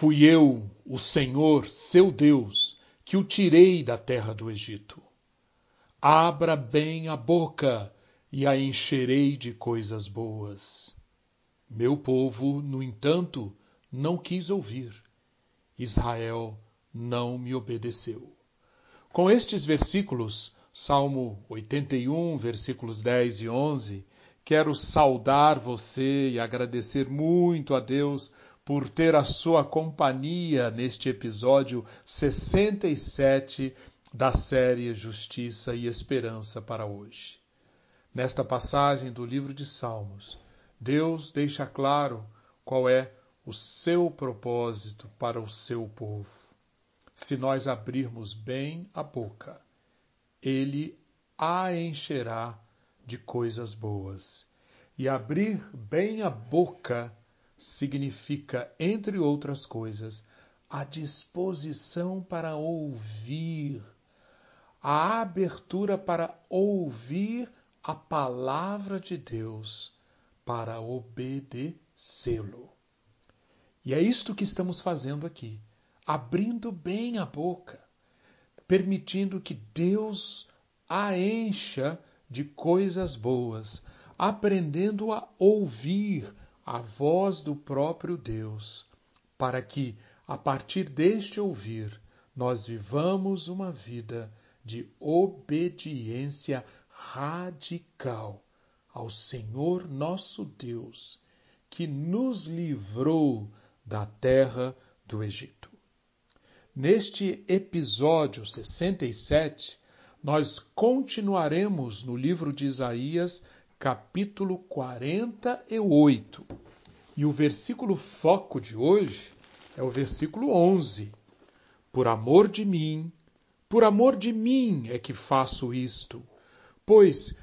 Fui eu, o Senhor, seu Deus, que o tirei da terra do Egito. Abra bem a boca e a encherei de coisas boas. Meu povo, no entanto, não quis ouvir. Israel não me obedeceu. Com estes versículos, Salmo 81, versículos 10 e 11, quero saudar você e agradecer muito a Deus por ter a sua companhia neste episódio 67 da série Justiça e Esperança para hoje. Nesta passagem do livro de Salmos, Deus deixa claro qual é o seu propósito para o seu povo. Se nós abrirmos bem a boca, ele a encherá de coisas boas. E abrir bem a boca significa, entre outras coisas, a disposição para ouvir, a abertura para ouvir a palavra de Deus, para obedecê-lo. E é isto que estamos fazendo aqui, abrindo bem a boca, permitindo que Deus a encha de coisas boas, aprendendo a ouvir a voz do próprio Deus, para que, a partir deste ouvir, nós vivamos uma vida de obediência radical ao Senhor nosso Deus, que nos livrou da terra do Egito. Neste episódio 67, nós continuaremos no livro de Isaías, capítulo 48. E o versículo foco de hoje é o versículo 11. Por amor de mim, por amor de mim é que faço isto, pois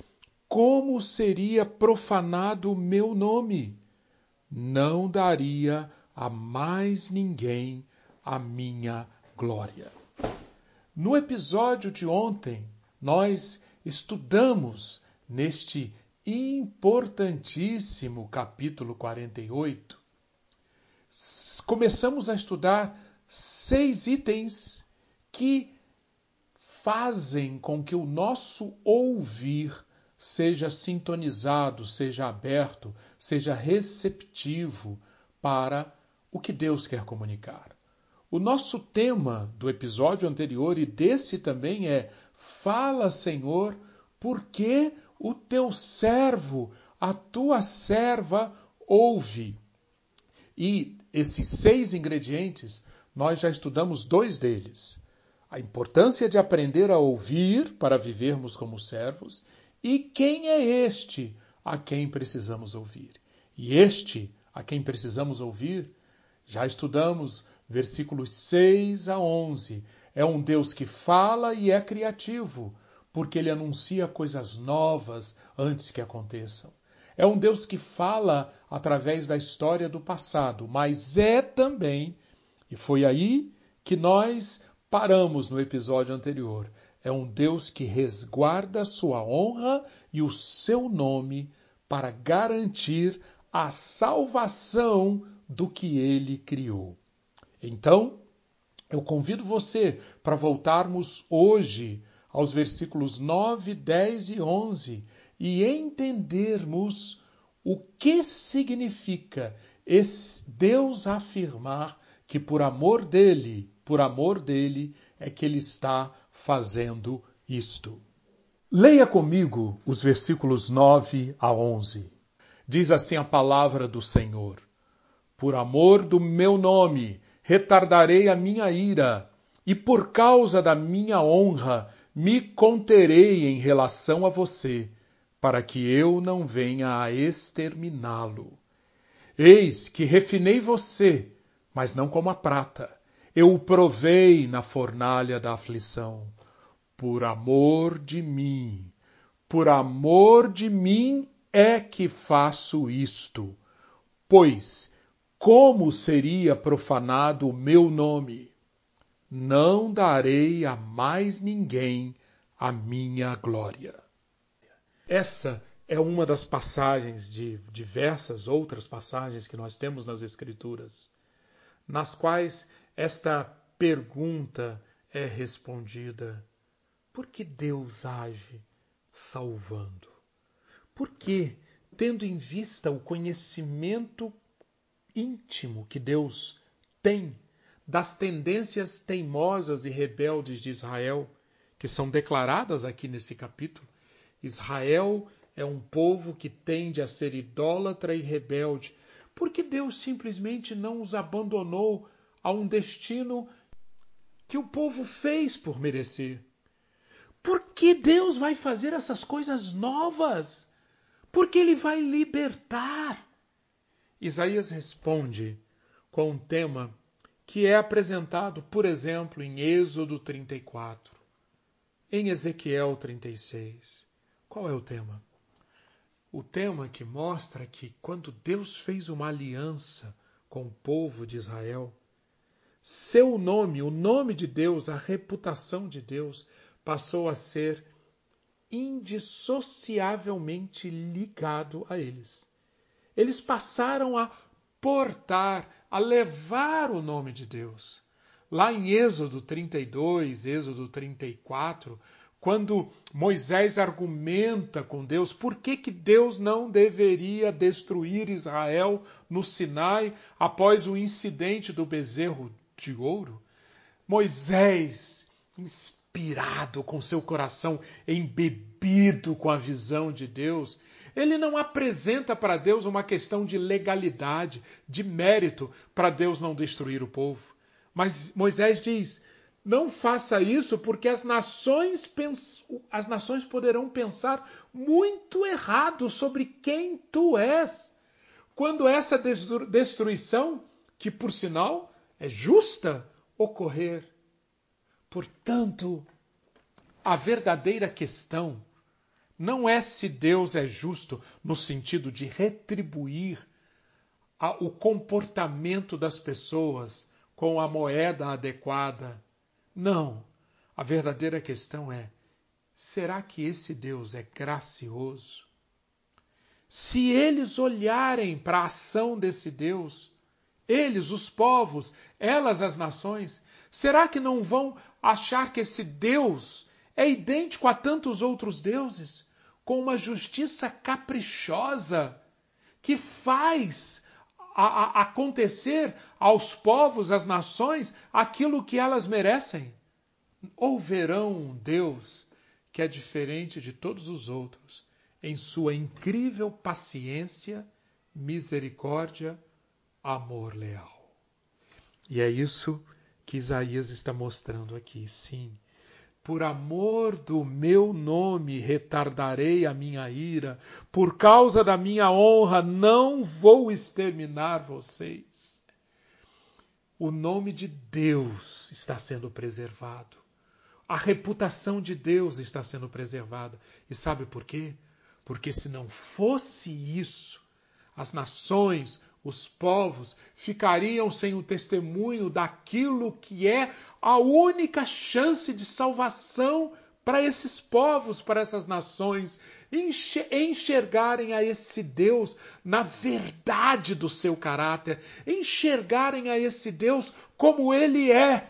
como seria profanado o meu nome? Não daria a mais ninguém a minha glória. No episódio de ontem, nós estudamos neste importantíssimo capítulo 48. Começamos a estudar seis itens que fazem com que o nosso ouvir seja sintonizado, seja aberto, seja receptivo para o que Deus quer comunicar. O nosso tema do episódio anterior e desse também é: Fala, Senhor, porque o teu servo, a tua serva, ouve. E esses seis ingredientes, nós já estudamos dois deles. A importância de aprender a ouvir para vivermos como servos e quem é este a quem precisamos ouvir. E este a quem precisamos ouvir já estudamos versículos 6 a 11. É um Deus que fala e é criativo, porque ele anuncia coisas novas antes que aconteçam. É um Deus que fala através da história do passado, mas é também, e foi aí que nós paramos no episódio anterior, é um Deus que resguarda sua honra e o seu nome para garantir a salvação do que ele criou. Então, eu convido você para voltarmos hoje aos versículos 9, 10 e 11 e entendermos o que significa Deus afirmar que por amor dele, por amor dele, é que ele está fazendo isto. Leia comigo os versículos 9 a 11. Diz assim a palavra do Senhor: Por amor do meu nome, retardarei a minha ira, e por causa da minha honra, me conterei em relação a você, para que eu não venha a exterminá-lo. Eis que refinei você, mas não como a prata. Eu o provei na fornalha da aflição. Por amor de mim, por amor de mim é que faço isto, pois como seria profanado o meu nome? Não darei a mais ninguém a minha glória. Essa é uma das passagens de diversas outras passagens que nós temos nas Escrituras, nas quais esta pergunta é respondida: por que Deus age salvando? Por que, tendo em vista o conhecimento íntimo que Deus tem das tendências teimosas e rebeldes de Israel, que são declaradas aqui nesse capítulo, Israel é um povo que tende a ser idólatra e rebelde, porque Deus simplesmente não os abandonou a um destino que o povo fez por merecer. Por que Deus vai fazer essas coisas novas? Porque Ele vai libertar. Isaías responde com um tema que é apresentado, por exemplo, em Êxodo 34, em Ezequiel 36. Qual é o tema? O tema que mostra que quando Deus fez uma aliança com o povo de Israel, seu nome, o nome de Deus, a reputação de Deus, passou a ser indissociavelmente ligado a eles. Eles passaram a portar, a levar o nome de Deus. Lá em Êxodo 32, Êxodo 34, quando Moisés argumenta com Deus por que, que Deus não deveria destruir Israel no Sinai após o incidente do bezerro de ouro, Moisés, inspirado com seu coração embebido com a visão de Deus, ele não apresenta para Deus uma questão de legalidade, de mérito, para Deus não destruir o povo. Mas Moisés diz: não faça isso porque as nações, as nações poderão pensar muito errado sobre quem tu és. Quando essa destruição, que por sinal é justa, ocorrer. Portanto, a verdadeira questão não é se Deus é justo no sentido de retribuir a, o comportamento das pessoas com a moeda adequada. Não. A verdadeira questão é: será que esse Deus é gracioso? Se eles olharem para a ação desse Deus, eles, os povos, elas, as nações, será que não vão achar que esse Deus é idêntico a tantos outros deuses, com uma justiça caprichosa que faz a, a acontecer aos povos, às nações, aquilo que elas merecem? Ou verão um Deus que é diferente de todos os outros, em sua incrível paciência, misericórdia, amor leal. E é isso que Isaías está mostrando aqui, sim. Por amor do meu nome retardarei a minha ira, por causa da minha honra não vou exterminar vocês. O nome de Deus está sendo preservado. A reputação de Deus está sendo preservada. E sabe por quê? Porque se não fosse isso, as nações, os povos ficariam sem o testemunho daquilo que é a única chance de salvação para esses povos, para essas nações, enxergarem a esse Deus na verdade do seu caráter, enxergarem a esse Deus como ele é,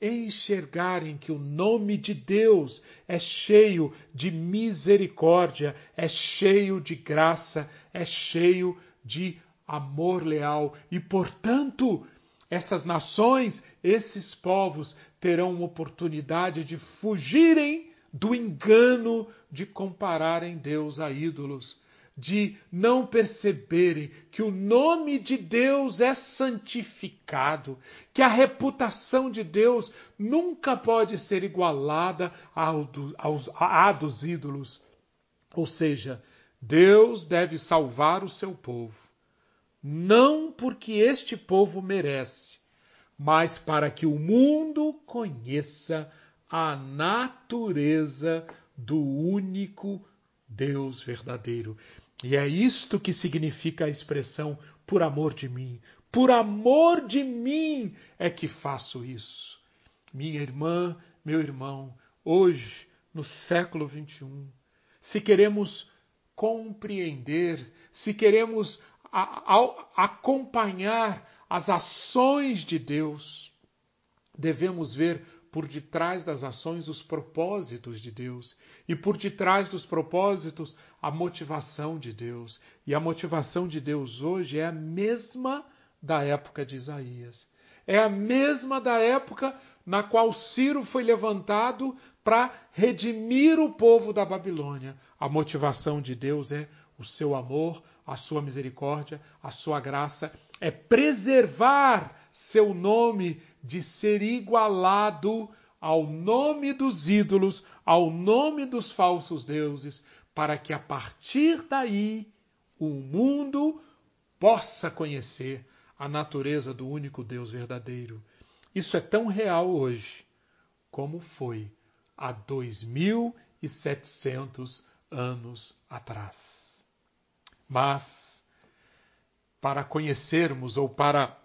enxergarem que o nome de Deus é cheio de misericórdia, é cheio de graça, é cheio de amor leal e, portanto, essas nações, esses povos terão oportunidade de fugirem do engano de compararem Deus a ídolos, de não perceberem que o nome de Deus é santificado, que a reputação de Deus nunca pode ser igualada do, aos, à dos ídolos. Ou seja, Deus deve salvar o seu povo não porque este povo merece, mas para que o mundo conheça a natureza do único Deus verdadeiro. E é isto que significa a expressão por amor de mim. Por amor de mim é que faço isso. Minha irmã, meu irmão, hoje, no século XXI, se queremos compreender, se queremos ao acompanhar as ações de Deus, devemos ver por detrás das ações os propósitos de Deus e por detrás dos propósitos a motivação de Deus. E a motivação de Deus hoje é a mesma da época de Isaías. É a mesma da época na qual Ciro foi levantado para redimir o povo da Babilônia. A motivação de Deus é o seu amor, a sua misericórdia, a sua graça, é preservar seu nome de ser igualado ao nome dos ídolos, ao nome dos falsos deuses, para que a partir daí o mundo possa conhecer a natureza do único Deus verdadeiro. Isso é tão real hoje como foi há 2.700 anos atrás. Mas, para conhecermos ou para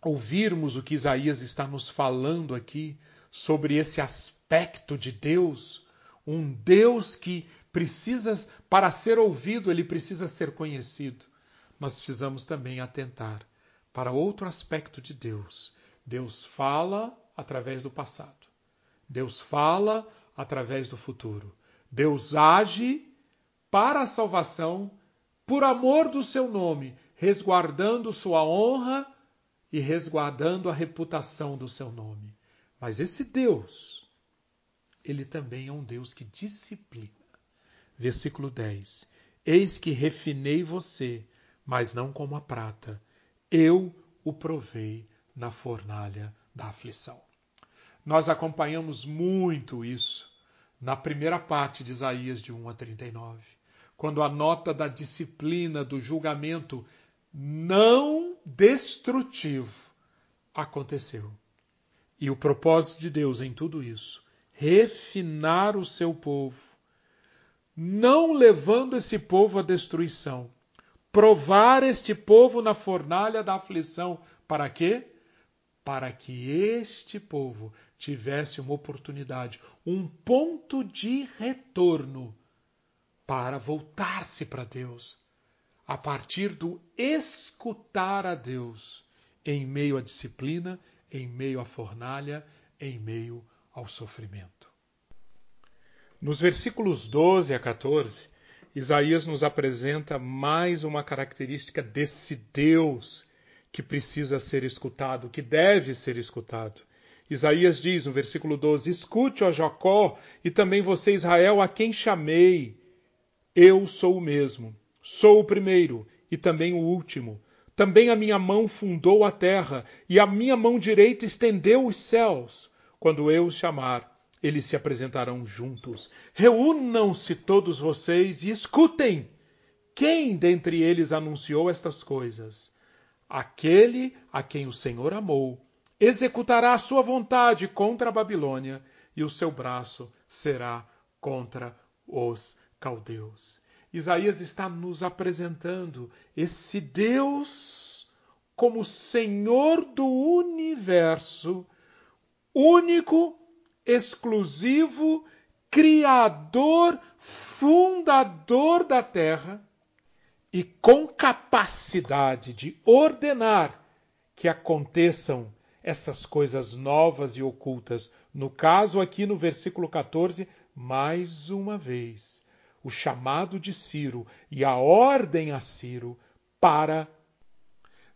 ouvirmos o que Isaías está nos falando aqui sobre esse aspecto de Deus, um Deus que precisa, para ser ouvido, ele precisa ser conhecido. Nós precisamos também atentar para outro aspecto de Deus, Deus fala através do passado. Deus fala através do futuro. Deus age para a salvação por amor do seu nome, resguardando sua honra e resguardando a reputação do seu nome. Mas esse Deus, ele também é um Deus que disciplina. Versículo 10: Eis que refinei você, mas não como a prata. Eu o provei na fornalha da aflição. Nós acompanhamos muito isso na primeira parte de Isaías de 1 a 39, quando a nota da disciplina, do julgamento não destrutivo aconteceu. E o propósito de Deus em tudo isso, refinar o seu povo, não levando esse povo à destruição, provar este povo na fornalha da aflição, para quê? para que este povo tivesse uma oportunidade, um ponto de retorno para voltar-se para Deus, a partir do escutar a Deus em meio à disciplina, em meio à fornalha, em meio ao sofrimento. Nos versículos 12 a 14, Isaías nos apresenta mais uma característica desse Deus que precisa ser escutado, que deve ser escutado. Isaías diz no versículo 12: Escute, ó Jacó, e também você, Israel, a quem chamei. Eu sou o mesmo, sou o primeiro e também o último. Também a minha mão fundou a terra, e a minha mão direita estendeu os céus. Quando eu os chamar, eles se apresentarão juntos. Reúnam-se todos vocês e escutem. Quem dentre eles anunciou estas coisas? Aquele a quem o Senhor amou executará a sua vontade contra a Babilônia e o seu braço será contra os caldeus. Isaías está nos apresentando esse Deus como Senhor do universo, único, exclusivo, criador, fundador da terra e com capacidade de ordenar que aconteçam essas coisas novas e ocultas. No caso, aqui no versículo 14, mais uma vez, o chamado de Ciro e a ordem a Ciro para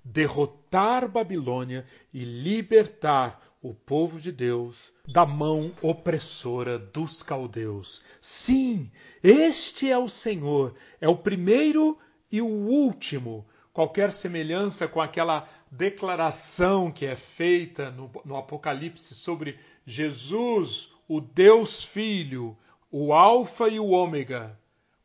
derrotar Babilônia e libertar o povo de Deus da mão opressora dos caldeus. Sim, este é o Senhor, é o primeiro e o último, qualquer semelhança com aquela declaração que é feita no, no Apocalipse sobre Jesus, o Deus Filho, o Alfa e o Ômega.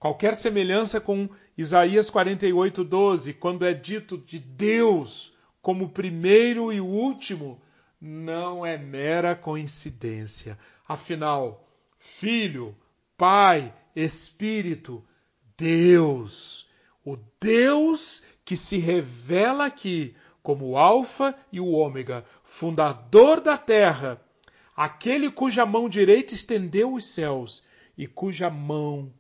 Qualquer semelhança com Isaías 48, 12, quando é dito de Deus como primeiro e último, não é mera coincidência. Afinal, Filho, Pai, Espírito, Deus o Deus que se revela aqui como o Alfa e o Ômega, fundador da terra, aquele cuja mão direita estendeu os céus e cuja mão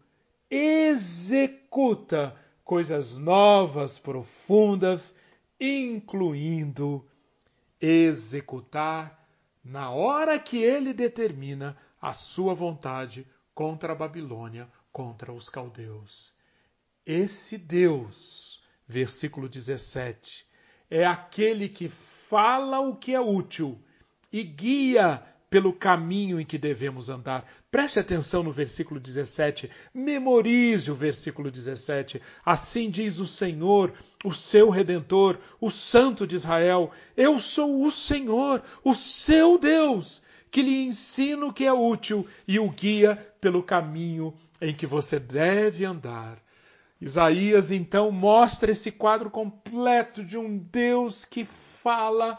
executa coisas novas, profundas, incluindo executar na hora que ele determina a sua vontade contra a Babilônia, contra os caldeus. Esse Deus, versículo 17, é aquele que fala o que é útil e guia pelo caminho em que devemos andar. Preste atenção no versículo 17, memorize o versículo 17. Assim diz o Senhor, o seu redentor, o Santo de Israel: Eu sou o Senhor, o seu Deus, que lhe ensino o que é útil e o guia pelo caminho em que você deve andar. Isaías então mostra esse quadro completo de um Deus que fala,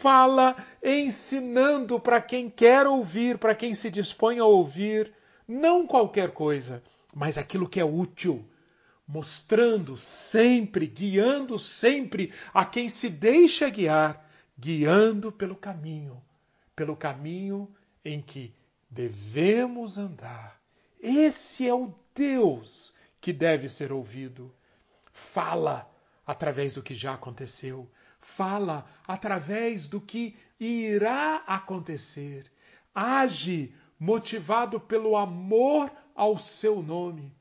fala ensinando para quem quer ouvir, para quem se dispõe a ouvir, não qualquer coisa, mas aquilo que é útil, mostrando sempre, guiando sempre a quem se deixa guiar, guiando pelo caminho, pelo caminho em que devemos andar. Esse é o Deus que deve ser ouvido. Fala através do que já aconteceu, fala através do que irá acontecer. Age motivado pelo amor ao seu nome.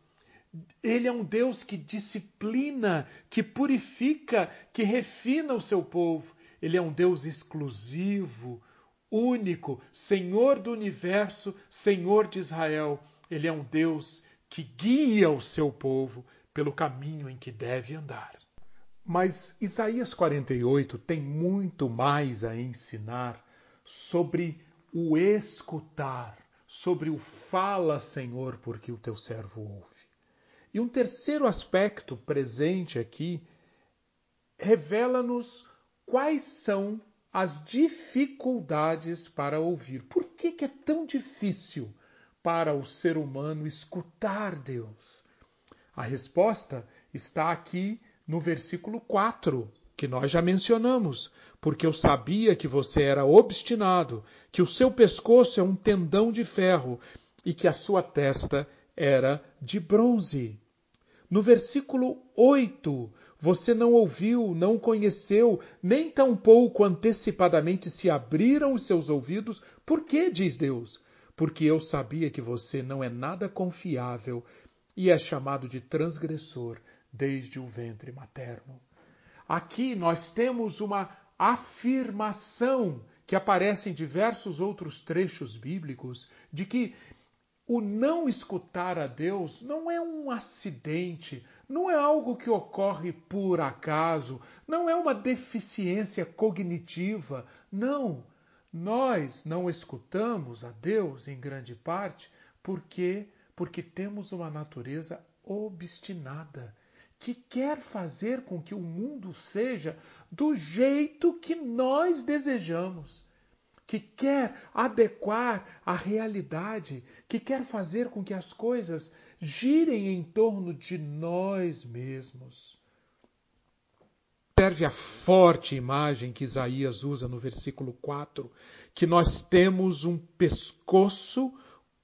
Ele é um Deus que disciplina, que purifica, que refina o seu povo. Ele é um Deus exclusivo, único, Senhor do universo, Senhor de Israel. Ele é um Deus que guia o seu povo pelo caminho em que deve andar. Mas Isaías 48 tem muito mais a ensinar sobre o escutar, sobre o fala, Senhor, porque o teu servo ouve. E um terceiro aspecto presente aqui revela-nos quais são as dificuldades para ouvir. Por que, que é tão difícil para o ser humano escutar Deus? A resposta está aqui no versículo 4, que nós já mencionamos, porque eu sabia que você era obstinado, que o seu pescoço é um tendão de ferro e que a sua testa era de bronze. No versículo 8, você não ouviu, não conheceu, nem tampouco antecipadamente se abriram os seus ouvidos. Por que, diz Deus? Porque eu sabia que você não é nada confiável e é chamado de transgressor desde o ventre materno. Aqui nós temos uma afirmação que aparece em diversos outros trechos bíblicos de que o não escutar a Deus não é um acidente, não é algo que ocorre por acaso, não é uma deficiência cognitiva. Não. Nós não escutamos a Deus em grande parte porque porque temos uma natureza obstinada que quer fazer com que o mundo seja do jeito que nós desejamos, que quer adequar a realidade, que quer fazer com que as coisas girem em torno de nós mesmos. Serve a forte imagem que Isaías usa no versículo 4, que nós temos um pescoço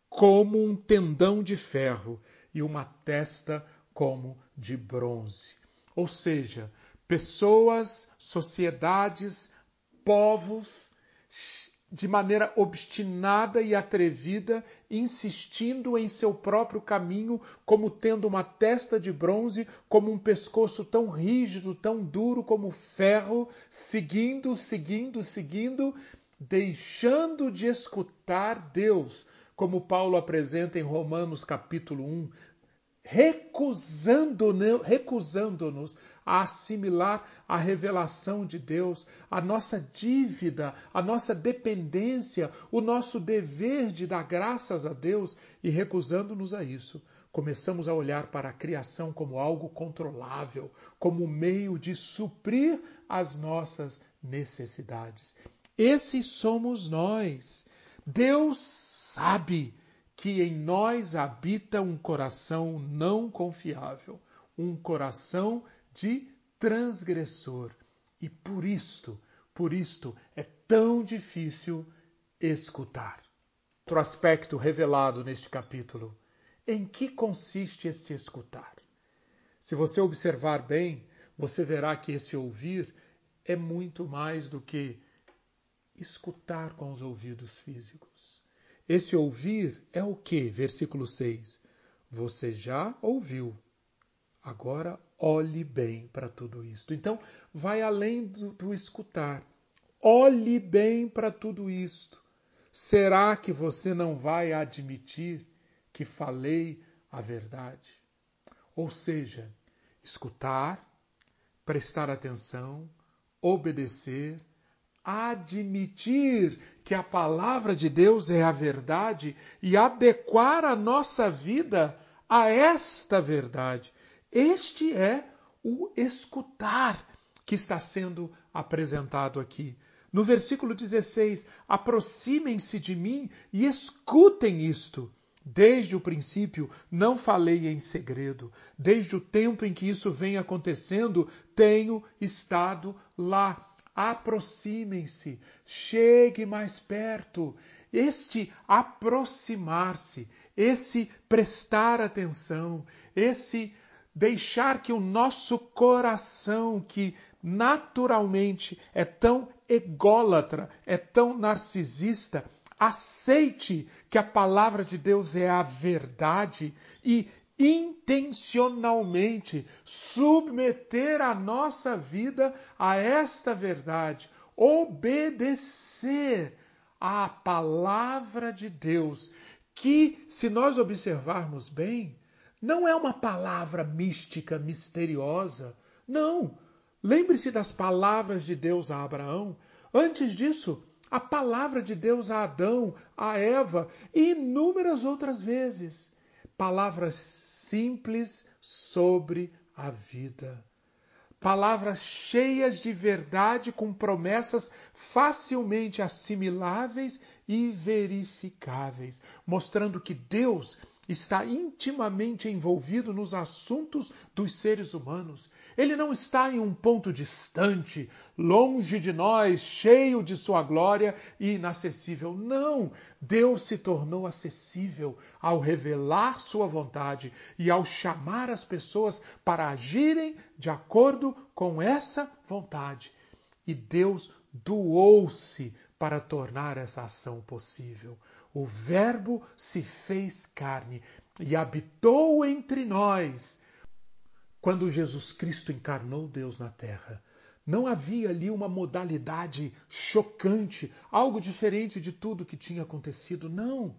como um tendão de ferro e uma testa como de bronze. Ou seja, pessoas, sociedades, povos, de maneira obstinada e atrevida, insistindo em seu próprio caminho, como tendo uma testa de bronze, como um pescoço tão rígido, tão duro como ferro, seguindo, seguindo, seguindo, deixando de escutar Deus, como Paulo apresenta em Romanos capítulo 1, recusando-nos recusando a assimilar a revelação de Deus, a nossa dívida, a nossa dependência, o nosso dever de dar graças a Deus e recusando-nos a isso. Começamos a olhar para a criação como algo controlável, como meio de suprir as nossas necessidades. Esses somos nós. Deus sabe que em nós habita um coração não confiável, um coração de transgressor. E por isto, por isto é tão difícil escutar. Outro aspecto revelado neste capítulo. Em que consiste este escutar? Se você observar bem, você verá que esse ouvir é muito mais do que escutar com os ouvidos físicos. Esse ouvir é o que? Versículo 6. Você já ouviu. Agora olhe bem para tudo isto. Então, vai além do, do escutar. Olhe bem para tudo isto. Será que você não vai admitir que falei a verdade? Ou seja, escutar, prestar atenção, obedecer, admitir que a palavra de Deus é a verdade e adequar a nossa vida a esta verdade. Este é o escutar que está sendo apresentado aqui. No versículo 16, aproximem-se de mim e escutem isto. Desde o princípio não falei em segredo. Desde o tempo em que isso vem acontecendo, tenho estado lá. Aproximem-se, chegue mais perto. Este aproximar-se, esse prestar atenção, esse deixar que o nosso coração, que naturalmente é tão ególatra, é tão narcisista, aceite que a palavra de Deus é a verdade e intencionalmente submeter a nossa vida a esta verdade, obedecer à palavra de Deus, que, se nós observarmos bem, não é uma palavra mística, misteriosa. Não. Lembre-se das palavras de Deus a Abraão. Antes disso, a palavra de Deus a Adão, a Eva e inúmeras outras vezes. Palavras simples sobre a vida. Palavras cheias de verdade, com promessas facilmente assimiláveis e verificáveis, mostrando que Deus está intimamente envolvido nos assuntos dos seres humanos. Ele não está em um ponto distante, longe de nós, cheio de sua glória e inacessível. Não! Deus se tornou acessível ao revelar sua vontade e ao chamar as pessoas para agirem de acordo com essa vontade. E Deus doou-se para tornar essa ação possível. O Verbo se fez carne e habitou entre nós. Quando Jesus Cristo encarnou Deus na terra, não havia ali uma modalidade chocante, algo diferente de tudo que tinha acontecido. Não.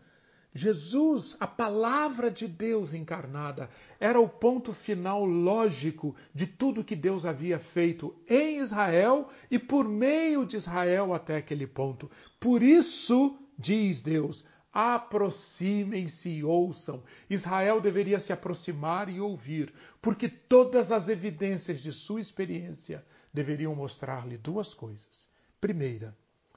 Jesus, a palavra de Deus encarnada, era o ponto final lógico de tudo que Deus havia feito em Israel e por meio de Israel até aquele ponto. Por isso, diz Deus, aproximem-se e ouçam. Israel deveria se aproximar e ouvir, porque todas as evidências de sua experiência deveriam mostrar-lhe duas coisas. Primeira,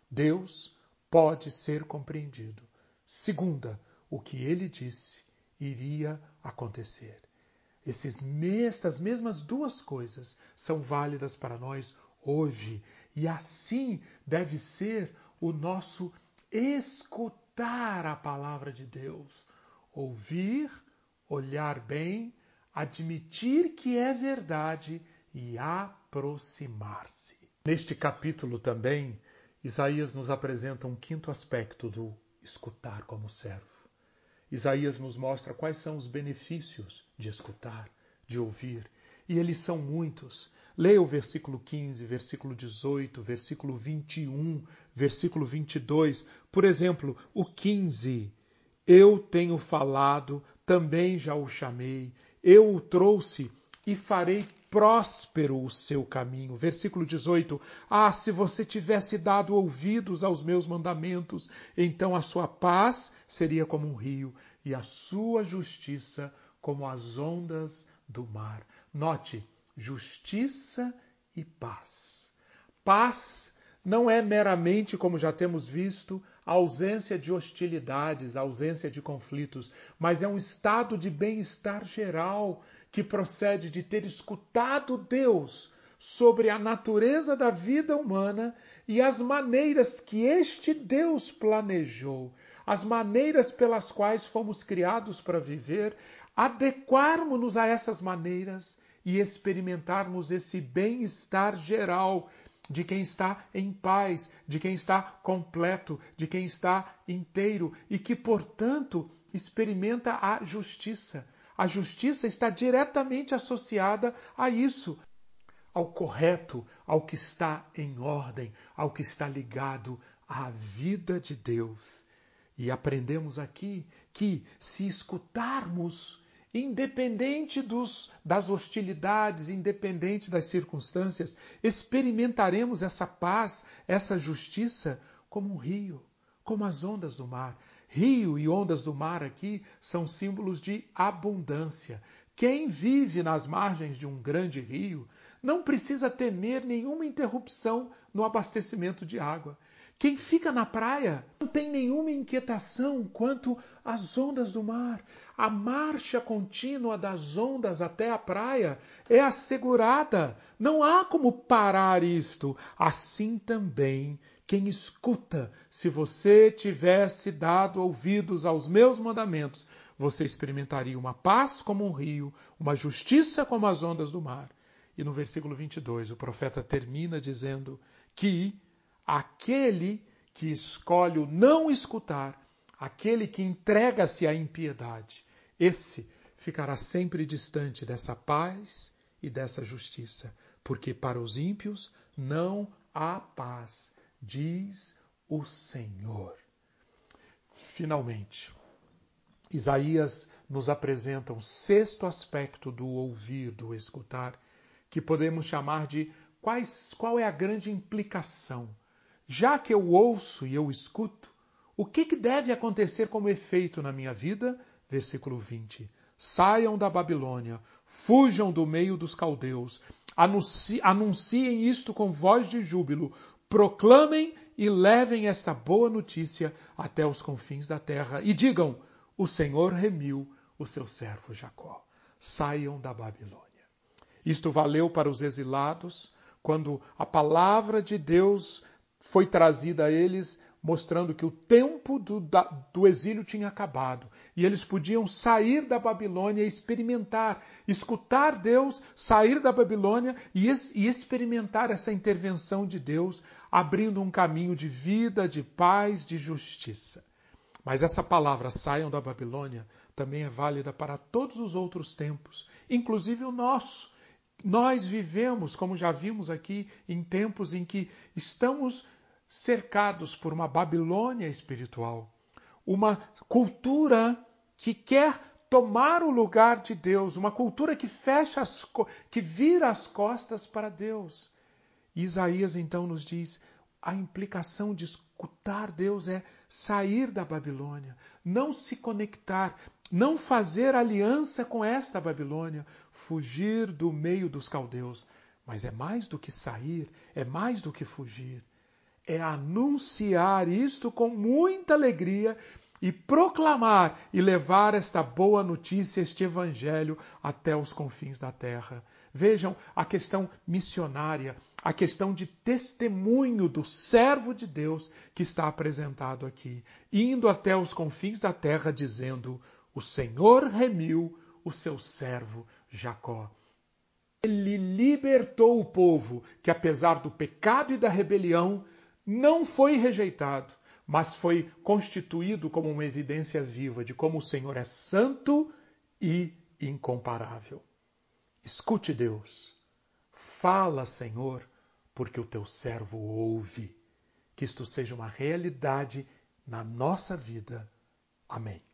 Deus pode ser compreendido. Segunda, o que ele disse iria acontecer. Esses, estas mesmas duas coisas são válidas para nós hoje, e assim deve ser o nosso escutar a palavra de Deus, ouvir, olhar bem, admitir que é verdade e aproximar-se. Neste capítulo também, Isaías nos apresenta um quinto aspecto do escutar como servo. Isaías nos mostra quais são os benefícios de escutar, de ouvir, e eles são muitos. Leia o versículo 15, versículo 18, versículo 21, versículo 22. Por exemplo, o 15. Eu tenho falado, também já o chamei, eu o trouxe e farei próspero o seu caminho. Versículo 18: Ah, se você tivesse dado ouvidos aos meus mandamentos, então a sua paz seria como um rio e a sua justiça como as ondas do mar. Note, justiça e paz. Paz não é meramente, como já temos visto, a ausência de hostilidades, a ausência de conflitos, mas é um estado de bem-estar geral que procede de ter escutado Deus sobre a natureza da vida humana e as maneiras que este Deus planejou, as maneiras pelas quais fomos criados para viver, adequarmos-nos a essas maneiras e experimentarmos esse bem-estar geral de quem está em paz, de quem está completo, de quem está inteiro e que, portanto, experimenta a justiça. A justiça está diretamente associada a isso, ao correto, ao que está em ordem, ao que está ligado à vida de Deus. E aprendemos aqui que, se escutarmos, independente dos, das hostilidades, independente das circunstâncias, experimentaremos essa paz, essa justiça como um rio, como as ondas do mar. Rio e ondas do mar aqui são símbolos de abundância. Quem vive nas margens de um grande rio não precisa temer nenhuma interrupção no abastecimento de água. Quem fica na praia não tem nenhuma inquietação quanto às ondas do mar. A marcha contínua das ondas até a praia é assegurada. Não há como parar isto. Assim também, quem escuta, se você tivesse dado ouvidos aos meus mandamentos, você experimentaria uma paz como um rio, uma justiça como as ondas do mar. E no versículo 22, o profeta termina dizendo que aquele que escolhe o não escutar, aquele que entrega-se à impiedade, esse ficará sempre distante dessa paz e dessa justiça, porque para os ímpios não há paz, diz o Senhor. Finalmente, Isaías nos apresenta um sexto aspecto do ouvir, do escutar, que podemos chamar de quais, qual é a grande implicação já que eu ouço e eu escuto, o que, que deve acontecer como efeito na minha vida? Versículo 20. Saiam da Babilônia, fujam do meio dos caldeus, anunciem isto com voz de júbilo, proclamem e levem esta boa notícia até os confins da terra e digam: O Senhor remiu o seu servo Jacó. Saiam da Babilônia. Isto valeu para os exilados, quando a palavra de Deus foi trazida a eles, mostrando que o tempo do, da, do, exílio tinha acabado e eles podiam sair da Babilônia e experimentar, escutar Deus, sair da Babilônia e, e experimentar essa intervenção de Deus, abrindo um caminho de vida, de paz, de justiça. Mas essa palavra saiam da Babilônia também é válida para todos os outros tempos, inclusive o nosso. Nós vivemos, como já vimos aqui, em tempos em que estamos cercados por uma Babilônia espiritual, uma cultura que quer tomar o lugar de Deus, uma cultura que fecha as, que vira as costas para Deus. E Isaías então nos diz: a implicação de escutar Deus é sair da Babilônia, não se conectar, não fazer aliança com esta Babilônia, fugir do meio dos caldeus. Mas é mais do que sair, é mais do que fugir é anunciar isto com muita alegria e proclamar e levar esta boa notícia, este evangelho até os confins da terra. Vejam a questão missionária, a questão de testemunho do servo de Deus que está apresentado aqui, indo até os confins da terra dizendo: O Senhor remiu o seu servo Jacó. Ele libertou o povo que, apesar do pecado e da rebelião, não foi rejeitado, mas foi constituído como uma evidência viva de como o Senhor é santo e incomparável. Escute, Deus. Fala, Senhor, porque o teu servo ouve. Que isto seja uma realidade na nossa vida. Amém.